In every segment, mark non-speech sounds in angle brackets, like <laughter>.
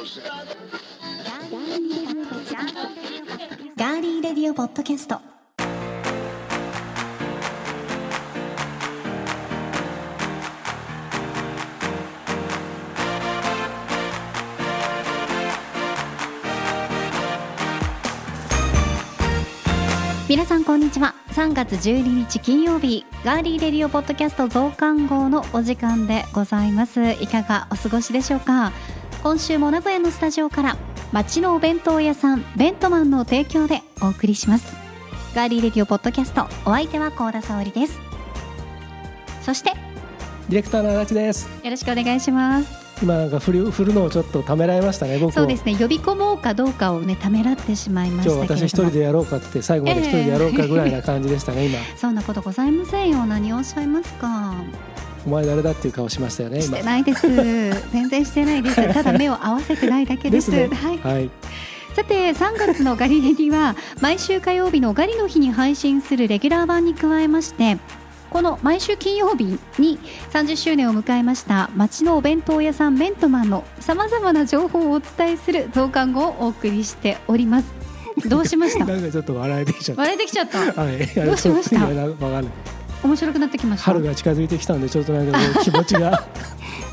ガーリーレディオポッドキャスト。皆さんこんにちは。3月12日金曜日ガーリーレディオポッドキャスト増刊号のお時間でございます。いかがお過ごしでしょうか？今週も名古屋のスタジオから町のお弁当屋さんベントマンの提供でお送りします。ガーリーレディオポッドキャストお相手は高田沙織です。そしてディレクターの足立です。よろしくお願いします。今なんか振る振るのをちょっとためらいましたね。僕そうですね呼び込もうかどうかをねためらってしまいまし今日たけれども。私一人でやろうかって最後まで一人でやろうかぐらいな感じでしたね。今。そんなことございませんよ。何をおっしゃいますかお前誰だっていう顔しましたよね。今。してないです。<laughs> 全然してないです。ただ目を合わせてないだけです。ね。はい。はい。さて3月のガリレディは毎週火曜日のガリの日に配信するレギュラー版に加えましてこの毎週金曜日に30周年を迎えました町のお弁当屋さんベントマンのさまざまな情報をお伝えする増刊号をお送りしております。どうしました？<laughs> なんかちょっと笑えてきちゃった。笑えてきちゃった。はい。どうしました？わかんない。面白くなってきました。春が近づいてきたんでちょっとなんか <laughs> 気持ちが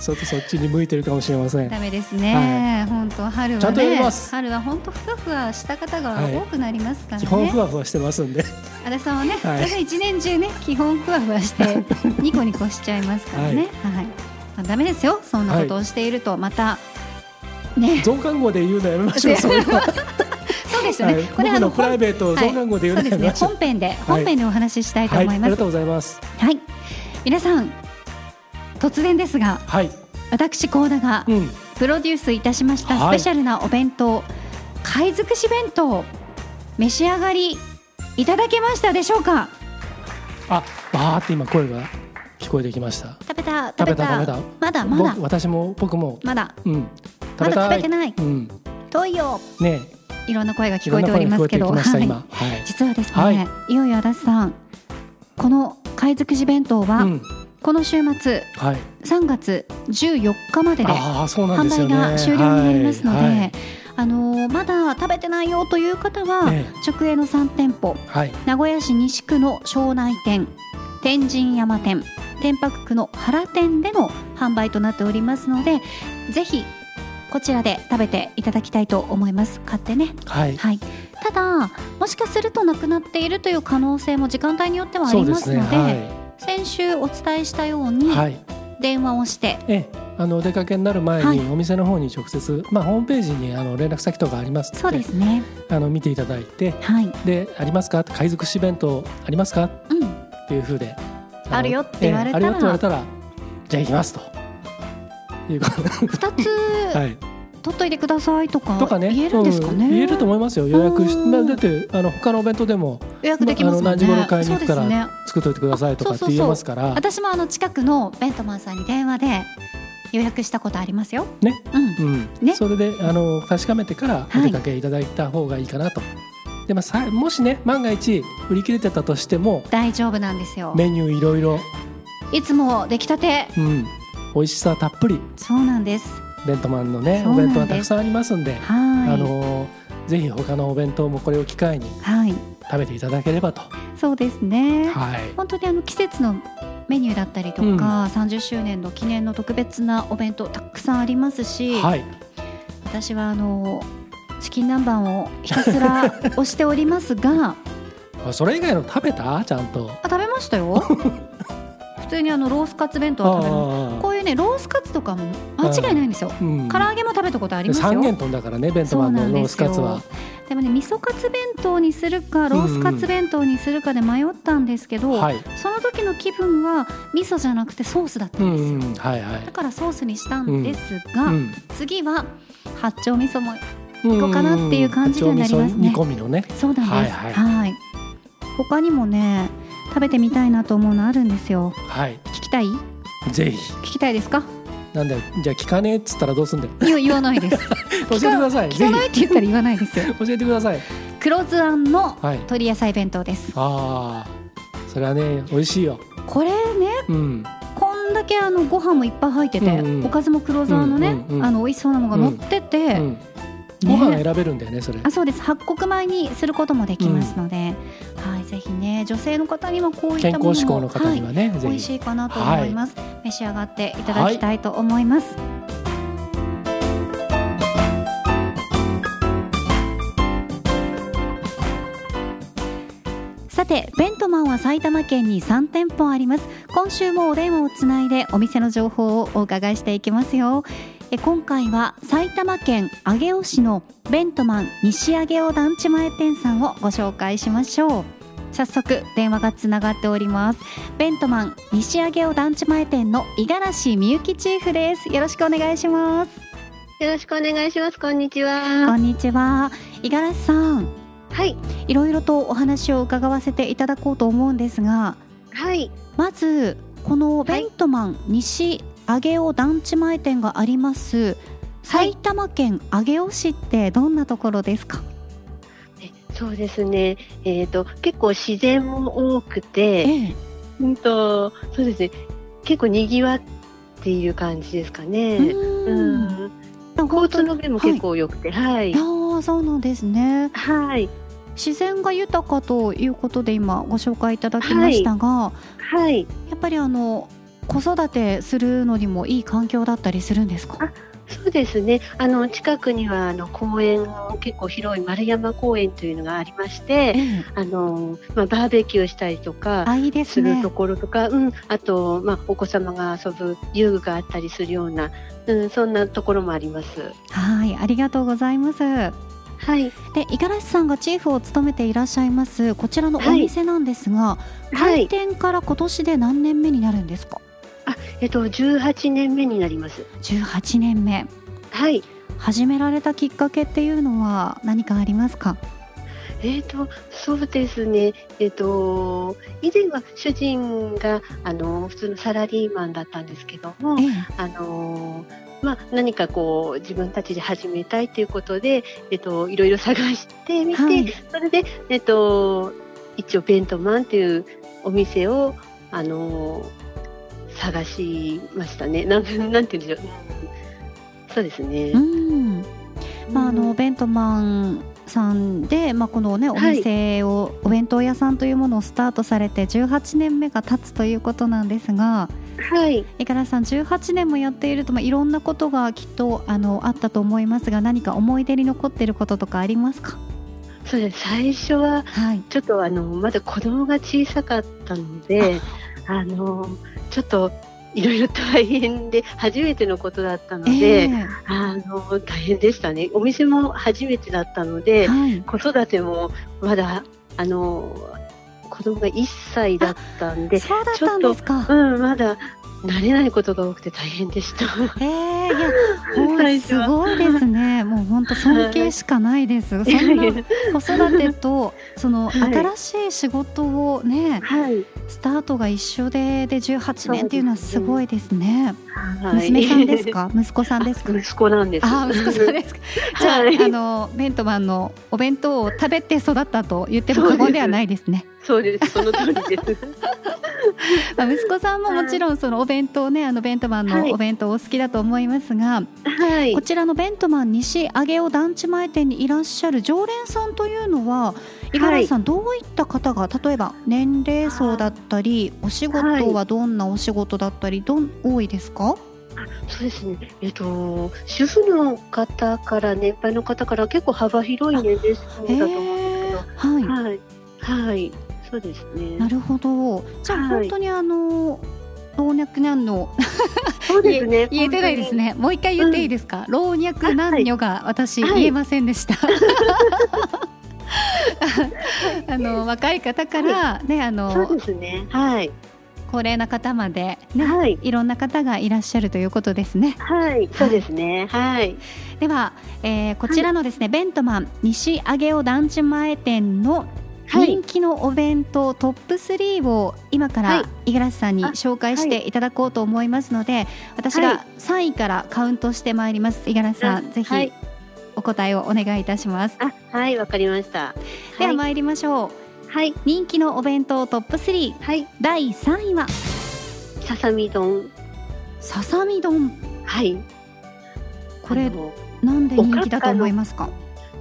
ちょっとそっちに向いてるかもしれません。ダメですね、本当春はちゃんとやりねます。春は本当ふわふわした方がはい多くなりますからね、基本ふわふわしてますんで。足立さんはね、<laughs> はい。一年中ね基本ふわふわして <laughs> ニコニコしちゃいますからね。はい、まあ、ダメですよそんなことをしていると。また、ね。増刊号で言うのやめましょう。そういうの。そうですよね、はい。これ僕のプライベート増刊号で言うねのやめましょう。本編で本編でお話ししたいとはい。思います。ありがとうございます。はい、皆さん突然ですがはい。私高田がうん。プロデュースいたしましたスはい。ペシャルなお弁当、貝尽くし弁当召し上がりいただけましたでしょうか？あ、バーって今声が聞こえてきました。食べた食べた食べた。まだまだ。僕私も僕も。まだ。うん。まだ食べてい。ない。うん。遠いよ。ねいろんな声がい聞こえておりますけど。はい、はい。実はですね、はい。い、よいよ足立さんこの貝尽くし弁当は、うん。この週末はい。3月14日までで販売が終了になりますので、はい。はいあのーまだ食べてないよという方は、え直営の3店舗はい。名古屋市西区の庄内店天神山店天白区の原店での販売となっておりますのでぜひこちらで食べていただきたいと思います。買ってね。はい。はい。ただもしかするとなくなっているという可能性も時間帯によってはありますすのでは先週お伝えしたようにいはい。電話をして、ええ。あのお出かけになる前はい。にお店の方に直接まあホームページにあの連絡先とかありますそうのでですね。あの見ていただいてはい、でありますか？貝尽くし弁当ありますか？うん、っていう風でのあるよって言われたら。ええあるよって言われたらじゃあ行きますということ2つはい。取っといてくださいとかとかね。言えるんですかね、うん。言えると思いますよ。予約しだってあの他のお弁当でも予約できますね、まあ何時頃買いに行くから作っといてくださいとかって言えますから。私もあの近くのベントマンさんに電話で予約したことありますよ。ね。うん。うん。ね。それであの確かめてからお出かけいただいた方がいいかなと、でまあさもしね万が一売り切れてたとしても大丈夫なんですよ。メニューいろいろ。いつも出来たて。うん美味しさたっぷり。そうなんです。ベントマンのね。お弁当はたくさんありますんで。はい。あのぜひ他のお弁当もこれを機会にはい。食べていただければと。そうですね。はい。本当にあの季節のメニューだったりとか、うん。30周年の記念の特別なお弁当たくさんありますし、はい。私はあのチキン南蛮をひたすら <laughs> 押しておりますがそれ以外の食べた？ちゃんと。あ食べましたよ。<laughs> 普通にあのロースカツ弁当は食べまねロースカツとかも間違いないんですよ。あうん。唐揚げも食べたことありますよ。三元豚だからねベントマンのロースカツは。でもね味噌カツ弁当にするかロースカツ弁当にするかで迷ったんですけど、はい。その時の気分は味噌じゃなくてソースだったうんですよ、ん。はいはい。だからソースにしたんですが、うん。次は八丁味噌も行こうかなっていう感じにはなりますね。煮込みのね。そうなんです。はいは、はい。他にもね食べてみたいなと思うのあるんですよ。はい。聞きたい？ぜひ。聞きたいですか？なんだよ。じゃあ聞かねえっつったらどうすんだよ。言わないです。<laughs> 教えてください。聞ぜかないって言ったら言わないです <laughs> 教えてください。黒酢あんのはい。鶏野菜弁当です。ああそれはね美味しいよ。これねうん。こんんだけあのご飯もいっぱい入ってて、うんうん。おかずも黒沢のね、うんうんうんあの美味しそうなのが乗ってて、うんねご飯選べるんだよねそれ。あそうです。八穀米にすることもできますので、はいぜひね女性の方にはこういった健ものも康志向の方にははね、い、美味しいかなと思います、召し上がっていただきたいと思います、さてベントマンは埼玉県に3店舗あります。今週もお電話をつないでお店の情報をお伺いしていきますよ。え今回は埼玉県上尾市のベントマン西上尾団地前店さんをご紹介しましょう早速電話がつながっておりますベントマン西上尾団地前店の五十嵐美幸チーフですよろしくお願いしますよろしくお願いします。こんにちこは。んにちは五十嵐さんはい。いろいろとお話を伺わせていただこうと思うんですがはい。まずこのベントマン西上尾団地前店があります埼玉県上尾市ってどんなところですか、えそうですね。えっ、と、結構自然も多くて、ええうんと、そうですね。結構賑わっている感じですかね。ううんん。交通の便も結構良くて、はい。ああそうなんですねはい。自然が豊かということで今ご紹介いただきましたが、はい。やっぱりあの子育てするのにもいい環境だったりするんですか？そうですね。あの、近くには、あの、公園、結構広い丸山公園というのがありまして、ええあの、まあ、バーベキューしたりとか、するところとか、うん、あと、まあ、お子様が遊ぶ遊具があったりするような、うん、そんなところもあります。はいありがとうございますはい。で五十嵐さんがチーフを務めていらっしゃいますこちらのお店なんですが、はい。開店から今年で何年目になるんですか？えっと、18年目になります。18年目はい。始められたきっかけっていうのは何かありますか？えっ、と、そうですね。えっ、と、以前は主人が、あの、普通のサラリーマンだったんですけどもえ、えあの、まあ、何かこう、自分たちで始めたいということで、えっ、と、いろいろ探してみて、はいそれで、えっ、と、一応、ベントマンというお店を、あの、探しましたね。なん、なんて言うんでしょう。うんそうですね。うんまあ、あのうんベントマンさんで、まあ、このねおはい店を、お弁当屋さんというものをスタートされて18年目が経つということなんですがはい。五十嵐さん18年もやっていると、まあ、いろんなことがきっとあのあったと思いますが何か思い出に残っていることとかありますか？そうです。最初は、はいちょっとあの、まだ子供が小さかったので、あの、ちょっと、いろいろ大変で、初めてのことだったので、ええあの、大変でしたね。お店も初めてだったので、はい子育てもまだ、あの、子供が1歳だったんで、そうだったんですか。うん、まだ慣れないことが多くて大変でした。ええいや <laughs> もうすごいですね。もう本当尊敬しかないです。そんな子育てとその <laughs> はい。新しい仕事をね、はい。スタートが一緒でで18年っていうのはすごいですね。はい。娘さんですか？<laughs> 息子さんですか？息子なんです。あ、息子さんですか？じゃあ、はい。あのベントマンのお弁当を食べて育ったと言っても過言ではないですね。そうです。その通りです。まあ息子さんももちろんそのお弁当ね、あのベントマンはいのお弁当お好きだと思いますが、はいこ。ちらのベントマン西上尾団地前店にいらっしゃる常連さんというのは五十嵐さん、どういった方が例えば年齢層だったりお仕事はどんなお仕事だったりどん多いですか？そうですね。えっと、主婦の方から、年配の方から結構幅広い年齢層だと思うんですけど、はい、はい。はい。そうですねな。るほど。じゃあ、はい本当にあの老若男女そうですね。言えてないですね。もう一回言っていいですか？老若男女が私はい言えませんでした。<laughs> あの若い方からねあ本当に。そうのですね。はい。高齢な方までね、はい。いろんな方がいらっしゃるということですね。はい。そうですね。はい。では、えーこちらのですね、ベントマン西上尾団地前店のはい人気のお弁当トップ3を今かはいら五十嵐さんにあ紹介していただこうと思いますので、私はが3位からカウントしてまいります。五十嵐さん、ぜひはいお答えをお願いいたします。あ、はい。わかりました。はい。では参りましょう。はい。人気のお弁当トップ3はい。第3位は？ささみ丼。ささみ丼。はい。これなんで人気だと思いますか？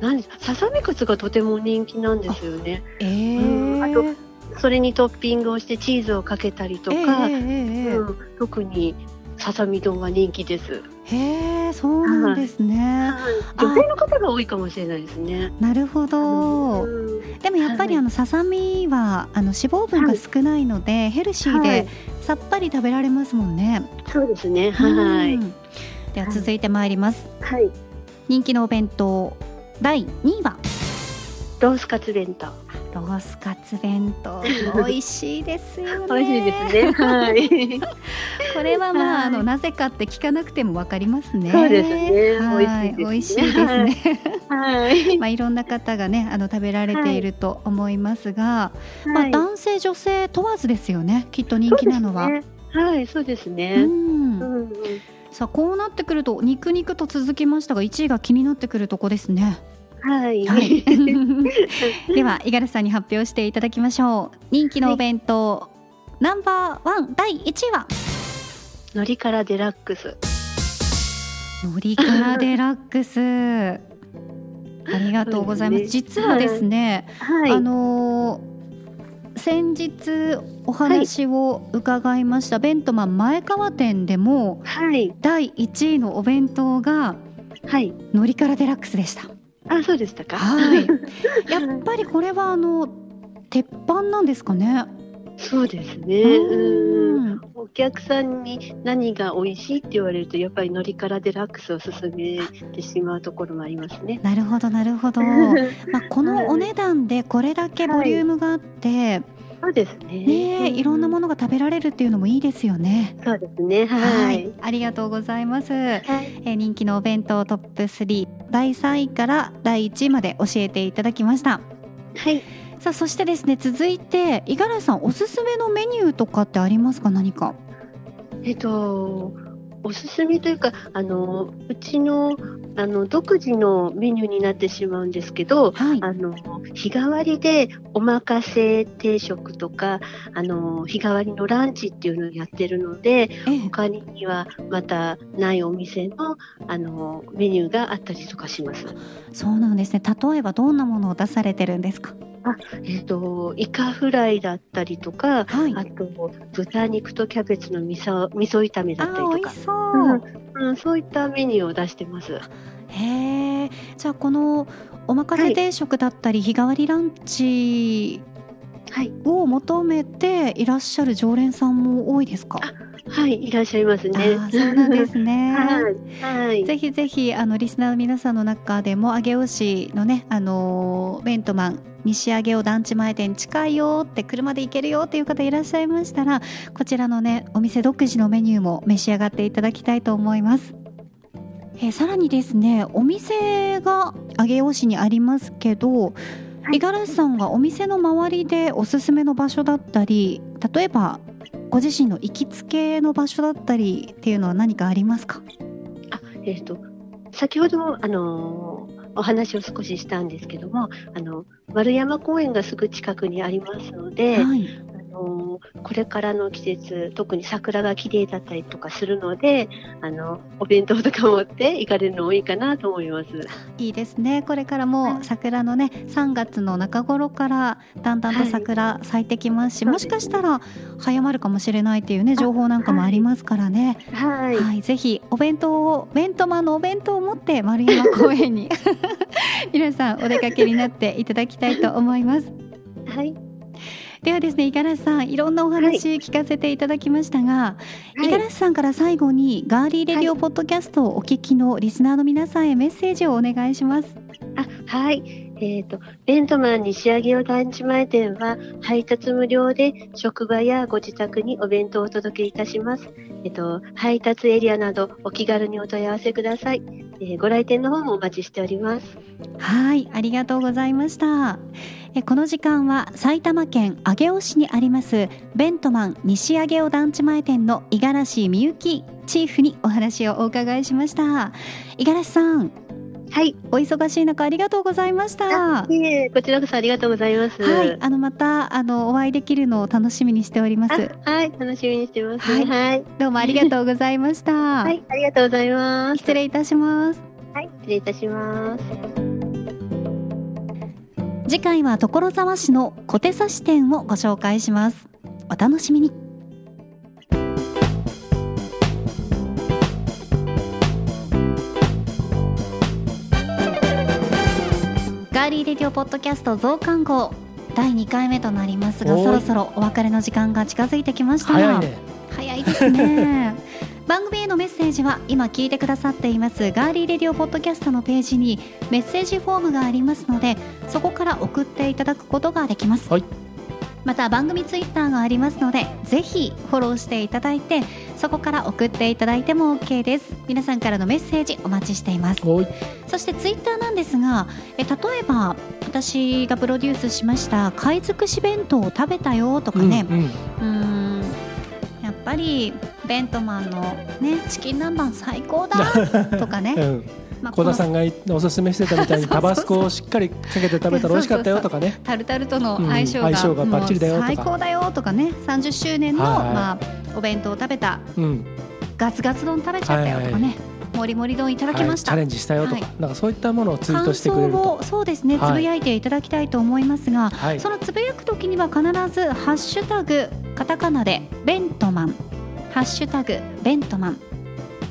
なんでささみくつがとても人気なんですよね。ええうんあとそれにトッピングをしてチーズをかけたりとか、えええええうん、特にささみ丼は人気です。えへえ、そうなんですね。女性の方が多いかもしれないですね。なるほど。うんでもやっぱりはいあのささみはあの脂肪分が少ないのでヘルシーはでいさっぱり食べられますもんね。そうですね。はい。うんでは続いてまいります。はい。人気のお弁当第2位は？ロースカツ弁当。ロースカツ弁当美味しいですよね。<laughs> 美味しいですね。はい。<laughs> これはまあ、はいあのなぜかって聞かなくてもわかりますね。そうですねはい、美美味しいですすねね。はい。まあいろんな方がねあの食べられていると思いますが、まあはい男性女性問わずですよね。きっと人気なのは。ねはい、そうですうね。んうんうん。さあこうなってくると肉肉と続きましたが1位が気になってくるとこですね。はい。はい。<laughs> <laughs> では五十嵐さんに発表していただきましょう。人気のお弁当、ナンバーワン第1位は？のりからデラックス。のりからデラックス。<laughs> ありがとうございますね実はですね、はい。あのー先日お話を伺いました、ベントマン前川店でもはい。第1位のお弁当がはい。のりからデラックスでした。あ、そうでしたか？はい。<laughs> やっぱりこれはあの鉄板なんですかね？そうですね。うん。うんお客さんに何が美味しいって言われると、やっぱりのりからデラックスを勧めてしまうところもありますね。なるほどなるほど。<laughs> まあこのお値段でこれだけボリュームがあって、そうですね。ねいろんなもの。のが食べられるっていうのもいいですよね。そうですね。はい。ありがとうございます。はい。えー人気のお弁当トップ3第3位から第1位まで教えていただきました。はい。さあそしてですね続いて五十嵐さんおすすめのメニューとかってありますか？何か。えっと、おすすめというか、あの、うちの、あの、独自のメニューになってしまうんですけど、はい。あの、日替わりでおまかせ定食とか、あの、日替わりのランチっていうのをやってるので、ええ他にはまたないお店の、あの、メニューがあったりとかします。そうなんですね。例えばどんなものを出されてるんですか？えっと、イカフライだったりとか、はい。あと、豚肉とキャベツの味噌、味噌炒めだったりとかそう。うん、そういったメニューを出してます。へえ。じゃあこのおまかせ定食だったり、日替わりランチはい。を求めていらっしゃる常連さんも多いですか？はい、いらっしゃいますね。あーそうなんですね。<laughs> はい。はい。ぜひぜひあのリスナーの皆さんの中でも上尾市のねあのーベントマン西上尾団地前店近いよって車で行けるよっていう方いらっしゃいましたらこちらのねお店独自のメニューも召し上がっていただきたいと思います。えーさらにですねお店が上尾市にありますけどはい五十嵐さんがお店の周りでおすすめの場所だったり例えばご自身の行きつけの場所だったりっていうのは何かありますか？あ、えっ、と、先ほど、あのーお話を少ししたんですけども、あの、丸山公園がすぐ近くにありますので、はい。のーこれからの季節、特に桜が綺麗だったりとかするので、あの、お弁当とか持って行かれるのもいいかなと思います。いいですね。これからも桜のね3月の中頃からだんだんと桜咲いてきますし、はいもしかしたら早まるかもしれないっていうね情報なんかもありますからね。はい。はい、ぜひお弁当をベントマンのお弁当を持って丸山公園に <laughs> 皆さんお出かけになっていただきたいと思います。はい。ではですね五十嵐さんいろんなお話聞かせていただきましたが五十はい。嵐さんから最後にガーリーレディオポッドキャストをお聞きのリスナーの皆さんへメッセージをお願いしますあはい。えっ、と、ベントマン西上尾団地前店は配達無料で職場やご自宅にお弁当をお届けいたします。えっ、と、配達エリアなどお気軽にお問い合わせください。えーご来店の方もお待ちしております。はい、ありがとうございました。えこの時間は埼玉県上尾市にありますベントマン西上尾団地前店の五十嵐美幸チーフにお話をお伺いしました。五十嵐さん、はい。お忙しい中ありがとうございました。はいえ、こちらこそありがとうございます。い、あのまたあのお会いできるのを楽しみにしております。はい、楽しみにしてます。ははいい。どうもありがとうございました。<laughs> はい、ありがとうございます。失礼いたします。はい、失礼いたします。次回は所沢市の小手指店をご紹介します。お楽しみに。ディオポッドキャスト増刊号。第2回目となりますがそろそろお別れの時間が近づいてきました。早いね。早いですね。<laughs> 番組へのメッセージは今聞いてくださっていますガーリーレディオポッドキャストのページにメッセージフォームがありますのでそこから送っていただくことができます、はいまた番組ツイッターがありますのでぜひフォローしていただいてそこから送っていただいても OK です。皆さんからのメッセージお待ちしています。そしてツイッターなんですがえ例えば私がプロデュースしました貝尽くし弁当を食べたよとかね、うんうん。うーんやっぱりベントマンのねチキン南蛮最高だとかね、<laughs> うん。まあ小田さんがおすすめしてたみたいにタバスコをしっかりかけて食べたら美味しかったよとかね。タルタルとの相性が,、うん相性がバッチリだよとか。最高だよとかね。30周年の、はい。まあ、お弁当を食べたうん。ガツガツ丼食べちゃったよとかね、はいもりもり丼いただきました、はい。チャレンジしたよとか、はい。なんかそういったものをツイート感してくれると想をそうですねはいつぶやいていただきたいと思いますが、はい。そのつぶやくときには必ず「ハッシュタグカタカナでベントマン」「ハッシュタグベントマン」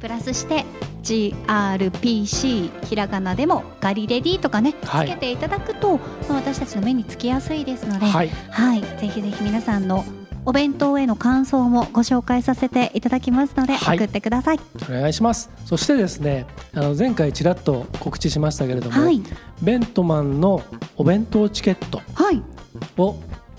プラスして GRPC ひらがなでもガリレディとかねつはい。けていただくと、まあ私たちの目につきやすいですので、はい。はい、ぜひぜひ皆さんのお弁当への感想もご紹介させていただきますので、はい。送ってください。お願いします。そしてですねあの前回ちらっと告知しましたけれども、はい、ベントマンのお弁当チケットはい、を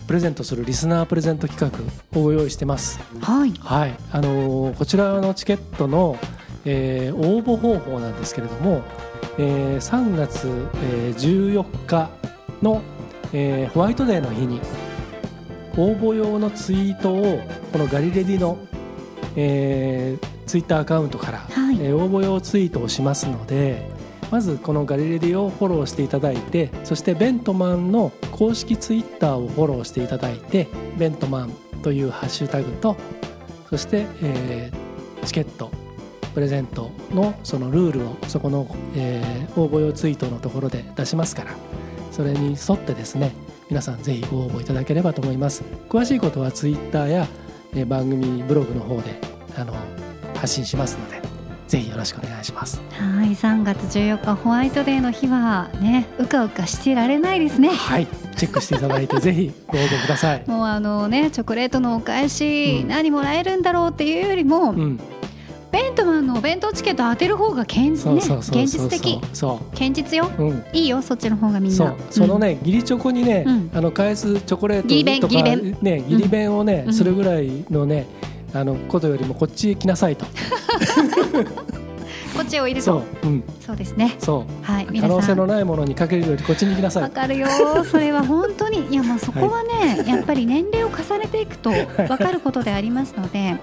プレゼントするリスナープレゼント企画をご用意してます。はい、はい。あのーこちらのチケットの、えー応募方法なんですけれども、えー3月、えー14日の、えーホワイトデーの日に応募用のツイートをこのガリレディの、えーツイッターアカウントから、はい。えー応募用ツイートをしますのでまずこのガリレディをフォローしていただいてそしてベントマンの公式ツイッターをフォローしていただいてベントマンというハッシュタグとそして、えーチケットプレゼントのそのルールをそこの、えー応募用ツイートのところで出しますからそれに沿ってですね皆さんぜひご応募いただければと思います。詳しいことはツイッターや、えー番組ブログの方であの発信しますのでぜひよろしくお願いします。はい、3月14日ホワイトデーの日はね、うかうかしてられないですね。はいチェックしていただいて <laughs> ぜひご応募ください。もうあのね、チョコレートのお返し、うん。何もらえるんだろうっていうよりも、うん。ベントマンのお弁当チケット当てる方が現,、そうね、そうそう現そう。実的。そ現実よ。ううん。いいよそっちの方がみんな。そう。そのね、義理チョコにね、うん。あの返すチョコレートとかね義理弁をね、うん。するぐらいのねあのことよりもこっちへ来なさいと、<laughs> こっちを入れそそうう、うん、そうですね。そう。はい可能性のないものにかけるよりこっちに来なさい。わかるよ。それは本当に。いやもうそこはね、やっぱり年齢を重ねていくとわかることでありますのでね。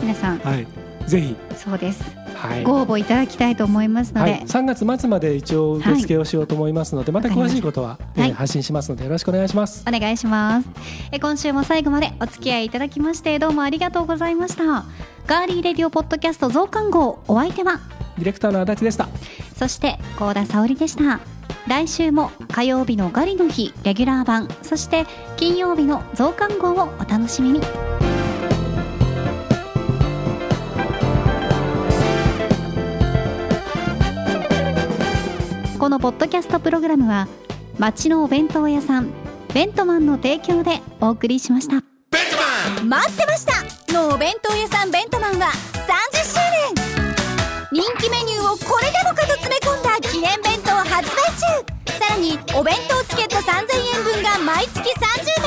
皆さん。はい。ぜひ。そうです。はいご応募いただきたいと思いますので、はい、3月末まで一応受付をしようと思いますので、また詳しいことは、えーはい。発信しますのでよろしくお願いします。お願いします。え今週も最後までお付き合いいただきましてどうもありがとうございました。ガーリーレディオポッドキャスト増刊号お相手は？ディレクターの足立でした。そして高田沙織でした。来週も火曜日のガリの日レギュラー版。そして金曜日の増刊号をお楽しみにこのポッドキャストプログラムは町のお弁当屋さんベントマンの提供でお送りしました。待ってました。のお弁当屋さんベントマンは30周年。人気メニューをこれでもかと詰め込んだ記念弁当発売中。さらにお弁当チケット3000円分が毎月30